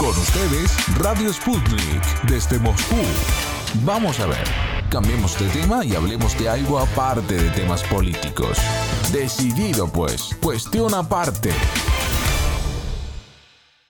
Con ustedes, Radio Sputnik, desde Moscú. Vamos a ver, cambiemos de tema y hablemos de algo aparte de temas políticos. Decidido pues, cuestión aparte.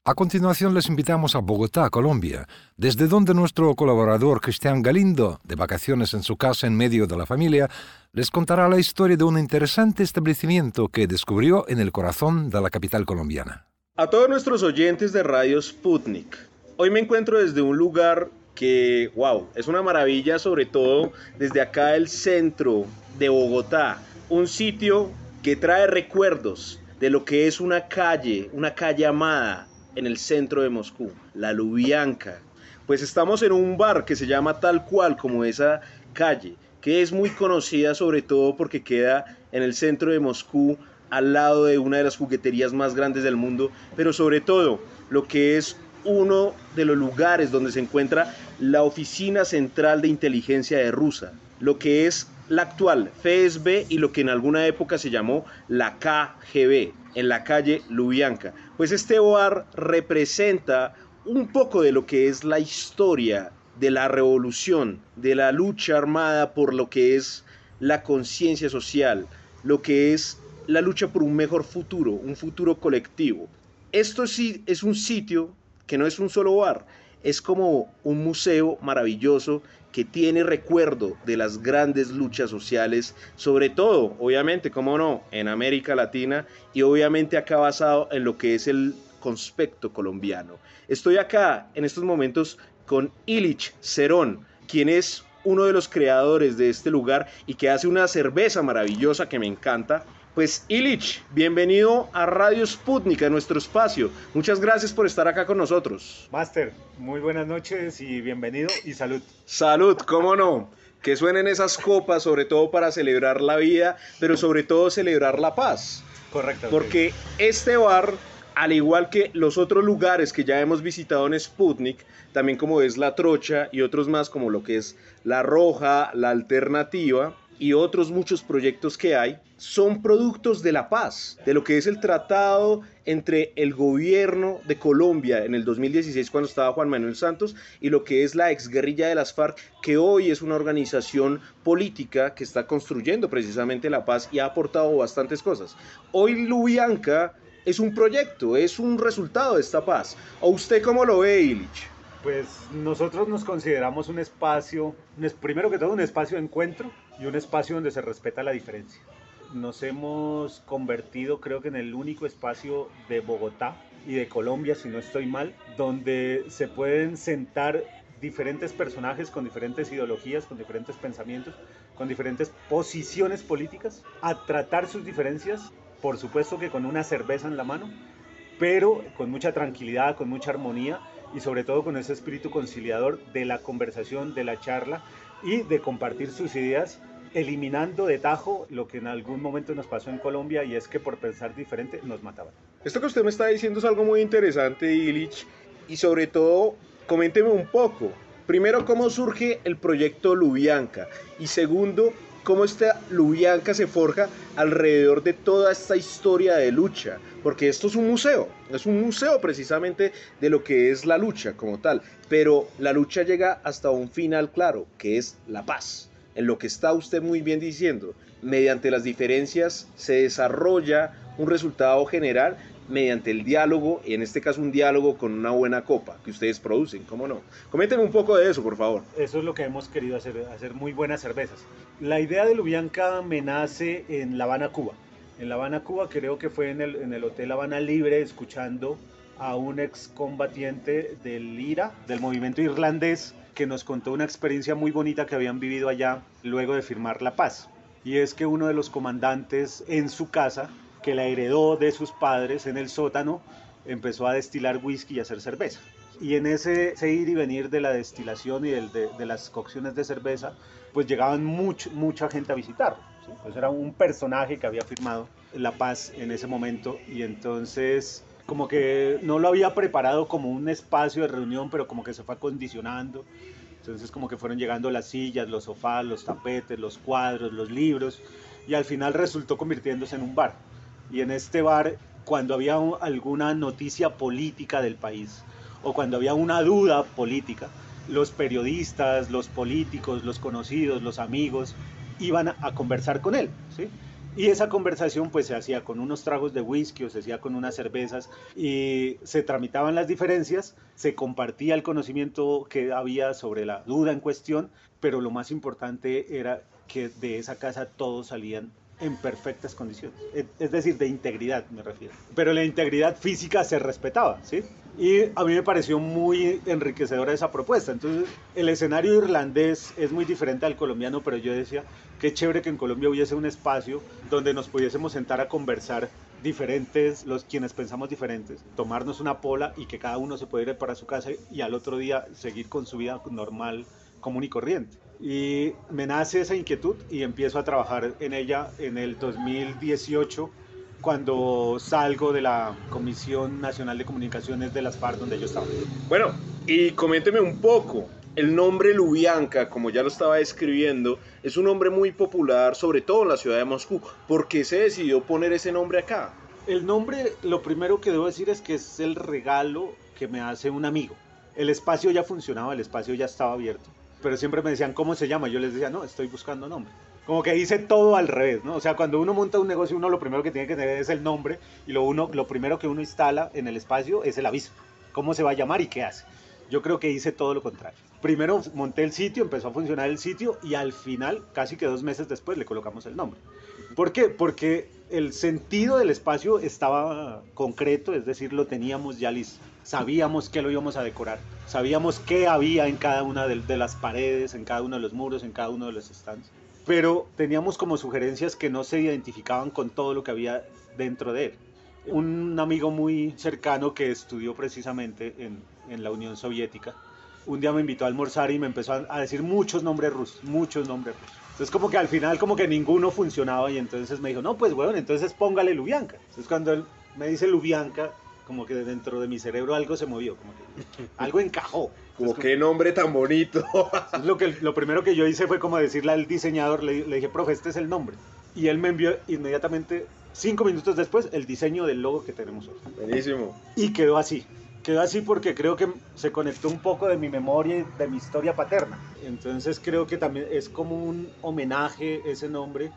A continuación les invitamos a Bogotá, Colombia, desde donde nuestro colaborador Cristian Galindo, de vacaciones en su casa en medio de la familia, les contará la historia de un interesante establecimiento que descubrió en el corazón de la capital colombiana. A todos nuestros oyentes de Radio Sputnik, hoy me encuentro desde un lugar que, wow, es una maravilla, sobre todo desde acá el centro de Bogotá, un sitio que trae recuerdos de lo que es una calle, una calle amada en el centro de Moscú, la Lubianka. Pues estamos en un bar que se llama tal cual como esa calle, que es muy conocida sobre todo porque queda en el centro de Moscú al lado de una de las jugueterías más grandes del mundo, pero sobre todo lo que es uno de los lugares donde se encuentra la Oficina Central de Inteligencia de Rusia, lo que es la actual FSB y lo que en alguna época se llamó la KGB, en la calle Lubianka. Pues este bar representa un poco de lo que es la historia de la revolución, de la lucha armada por lo que es la conciencia social, lo que es la lucha por un mejor futuro, un futuro colectivo. Esto sí es un sitio que no es un solo bar, es como un museo maravilloso que tiene recuerdo de las grandes luchas sociales, sobre todo, obviamente, como no, en América Latina y obviamente acá basado en lo que es el conspecto colombiano. Estoy acá en estos momentos con Illich Cerón, quien es uno de los creadores de este lugar y que hace una cerveza maravillosa que me encanta pues Illich, bienvenido a Radio Sputnik, a nuestro espacio. Muchas gracias por estar acá con nosotros. Master, muy buenas noches y bienvenido y salud. Salud, cómo no. Que suenen esas copas, sobre todo para celebrar la vida, pero sobre todo celebrar la paz. Correcto. Porque este bar, al igual que los otros lugares que ya hemos visitado en Sputnik, también como es La Trocha y otros más como lo que es La Roja, La Alternativa, y otros muchos proyectos que hay son productos de la paz, de lo que es el tratado entre el gobierno de Colombia en el 2016 cuando estaba Juan Manuel Santos y lo que es la exguerrilla de las FARC, que hoy es una organización política que está construyendo precisamente la paz y ha aportado bastantes cosas. Hoy Lubianca es un proyecto, es un resultado de esta paz. ¿O usted cómo lo ve, Illich? Pues nosotros nos consideramos un espacio, primero que todo un espacio de encuentro y un espacio donde se respeta la diferencia. Nos hemos convertido creo que en el único espacio de Bogotá y de Colombia, si no estoy mal, donde se pueden sentar diferentes personajes con diferentes ideologías, con diferentes pensamientos, con diferentes posiciones políticas, a tratar sus diferencias, por supuesto que con una cerveza en la mano, pero con mucha tranquilidad, con mucha armonía y sobre todo con ese espíritu conciliador de la conversación, de la charla y de compartir sus ideas, eliminando de tajo lo que en algún momento nos pasó en Colombia y es que por pensar diferente nos mataban. Esto que usted me está diciendo es algo muy interesante, Illich, y sobre todo, coménteme un poco. Primero, cómo surge el proyecto Lubianca y segundo, cómo esta Lubianca se forja alrededor de toda esta historia de lucha, porque esto es un museo, es un museo precisamente de lo que es la lucha como tal, pero la lucha llega hasta un final claro, que es la paz, en lo que está usted muy bien diciendo, mediante las diferencias se desarrolla un resultado general mediante el diálogo, en este caso un diálogo con una buena copa que ustedes producen, ¿cómo no? Coméntenme un poco de eso, por favor. Eso es lo que hemos querido hacer, hacer muy buenas cervezas. La idea de Lubianca me nace en La Habana, Cuba. En La Habana, Cuba, creo que fue en el, en el Hotel Habana Libre, escuchando a un excombatiente del IRA, del movimiento irlandés, que nos contó una experiencia muy bonita que habían vivido allá luego de firmar la paz. Y es que uno de los comandantes en su casa que la heredó de sus padres en el sótano, empezó a destilar whisky y hacer cerveza. Y en ese, ir y venir de la destilación y de, las cocciones de cerveza, pues llegaban mucha gente a visitar. Pues era un personaje que había firmado la paz en ese momento y entonces como que no lo había preparado como un espacio de reunión, pero como que se fue acondicionando. Entonces como que fueron llegando las sillas, los sofás, los tapetes, los cuadros, los libros y al final resultó convirtiéndose en un bar y en este bar cuando había alguna noticia política del país o cuando había una duda política, los periodistas, los políticos, los conocidos, los amigos, iban a, conversar con él, ¿sí? Y esa conversación pues se hacía con unos tragos de whisky o se hacía con unas cervezas y se tramitaban las diferencias, se compartía el conocimiento que había sobre la duda en cuestión, pero lo más importante era que de esa casa todos salían en perfectas condiciones, es decir, de integridad me refiero. Pero la integridad física se respetaba, ¿sí? Y a mí me pareció muy enriquecedora esa propuesta. Entonces, el escenario irlandés es muy diferente al colombiano, pero yo decía, qué chévere que en Colombia hubiese un espacio donde nos pudiésemos sentar a conversar diferentes, los quienes pensamos diferentes, tomarnos una pola y que cada uno se pudiera ir para su casa y al otro día seguir con su vida normal, común y corriente. Y me nace esa inquietud y empiezo a trabajar en ella en el 2018 cuando salgo de la Comisión Nacional de Comunicaciones de las FARC donde yo estaba. Bueno, y coménteme un poco, el nombre Lubianka, como ya lo estaba describiendo, es un nombre muy popular, sobre todo en la ciudad de Moscú. ¿Por qué se decidió poner ese nombre acá? El nombre, lo primero que debo decir es que es el regalo que me hace un amigo. El espacio ya funcionaba, el espacio ya estaba abierto pero siempre me decían, ¿cómo se llama? Yo les decía, no, estoy buscando nombre. Como que hice todo al revés, ¿no? O sea, cuando uno monta un negocio, uno lo primero que tiene que tener es el nombre y lo, uno, lo primero que uno instala en el espacio es el aviso. ¿Cómo se va a llamar y qué hace? Yo creo que hice todo lo contrario. Primero monté el sitio, empezó a funcionar el sitio y al final, casi que dos meses después, le colocamos el nombre. ¿Por qué? Porque el sentido del espacio estaba concreto, es decir, lo teníamos ya listo. Sabíamos que lo íbamos a decorar, sabíamos qué había en cada una de, las paredes, en cada uno de los muros, en cada uno de los stands. Pero teníamos como sugerencias que no se identificaban con todo lo que había dentro de él. Un amigo muy cercano que estudió precisamente en, en la Unión Soviética, un día me invitó a almorzar y me empezó a, decir muchos nombres rusos, muchos nombres rusos. Entonces como que al final como que ninguno funcionaba y entonces me dijo, no, pues bueno, entonces póngale Lubianka. Entonces cuando él me dice Lubianka, como que dentro de mi cerebro algo se movió, como que algo encajó. Como qué nombre tan bonito. lo, que, lo primero que yo hice fue como decirle al diseñador, le, le dije, profe, este es el nombre. Y él me envió inmediatamente, cinco minutos después, el diseño del logo que tenemos hoy. Buenísimo. Y quedó así quedó así porque creo que se conectó un poco de mi memoria y de mi historia paterna. Entonces creo que también es como un homenaje ese nombre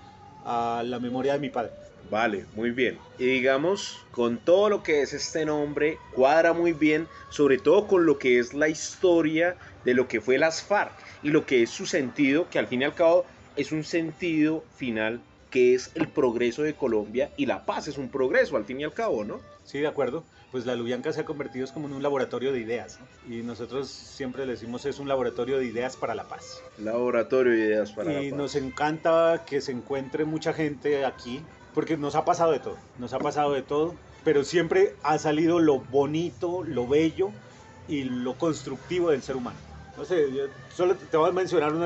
a la memoria de mi padre. Vale, muy bien. Y digamos, con todo lo que es este nombre, cuadra muy bien, sobre todo con lo que es la historia de lo que fue las FARC y lo que es su sentido, que al fin y al cabo es un sentido final que es el progreso de Colombia y la paz es un progreso al fin y al cabo, ¿no? Sí, de acuerdo pues la Lubianca se ha convertido como en un laboratorio de ideas. Y nosotros siempre le decimos es un laboratorio de ideas para la paz. Laboratorio de ideas para la paz. Y nos encanta que se encuentre mucha gente aquí, porque nos ha pasado de todo, nos ha pasado de todo, pero siempre ha salido lo bonito, lo bello y lo constructivo del ser humano. No sé, solo te voy a mencionar uno,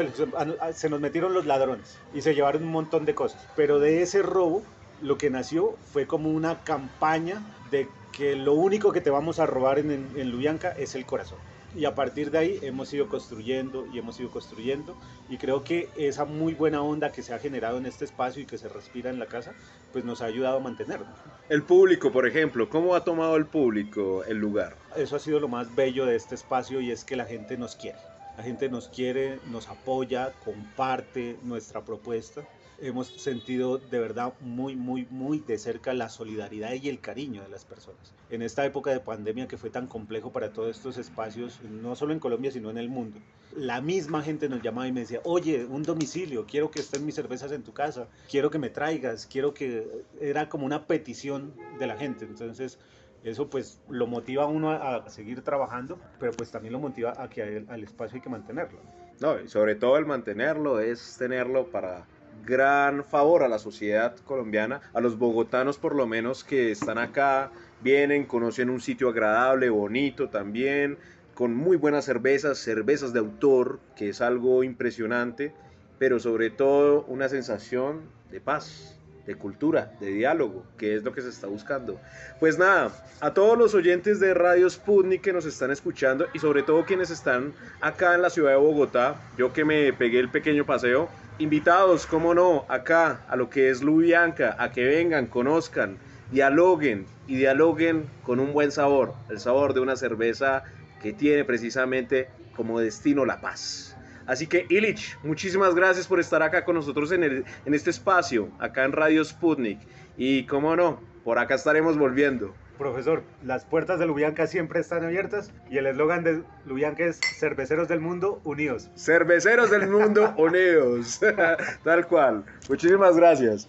ah, se nos metieron los ladrones y se llevaron un montón de cosas, pero de ese robo lo que nació fue como una campaña de que lo único que te vamos a robar en, en, es el corazón. Y a partir de ahí hemos ido construyendo y hemos ido construyendo. Y creo que esa muy buena onda que se ha generado en este espacio y que se respira en la casa, pues nos ha ayudado a mantenerlo. El público, por ejemplo, ¿cómo ha tomado el público el lugar? Eso ha sido lo más bello de este espacio y es que la gente nos quiere. La gente nos quiere, nos apoya, comparte nuestra propuesta hemos sentido de verdad muy, muy, muy de cerca la solidaridad y el cariño de las personas. En esta época de pandemia que fue tan complejo para todos estos espacios, no solo en Colombia, sino en el mundo, la misma gente nos llamaba y me decía, oye, un domicilio, quiero que estén mis cervezas en tu casa, quiero que me traigas, quiero que... Era como una petición de la gente. Entonces, eso pues lo motiva a uno a, seguir trabajando, pero pues también lo motiva a que al espacio hay que mantenerlo. No, y sobre todo el mantenerlo es tenerlo para gran favor a la sociedad colombiana, a los bogotanos por lo menos que están acá, vienen, conocen un sitio agradable, bonito también, con muy buenas cervezas, cervezas de autor, que es algo impresionante, pero sobre todo una sensación de paz, de cultura, de diálogo, que es lo que se está buscando. Pues nada, a todos los oyentes de Radio Sputnik que nos están escuchando y sobre todo quienes están acá en la ciudad de Bogotá, yo que me pegué el pequeño paseo, invitados, cómo no, acá a lo que es Lubianca, a que vengan, conozcan, dialoguen y dialoguen con un buen sabor, el sabor de una cerveza que tiene precisamente como destino la paz. Así que Illich, muchísimas gracias por estar acá con nosotros en, el, en este espacio, acá en Radio Sputnik. Y cómo no, por acá estaremos volviendo. Profesor, las puertas de Lubianca siempre están abiertas y el eslogan de Lubianca es Cerveceros del Mundo Unidos. Cerveceros del Mundo Unidos. Tal cual. Muchísimas gracias.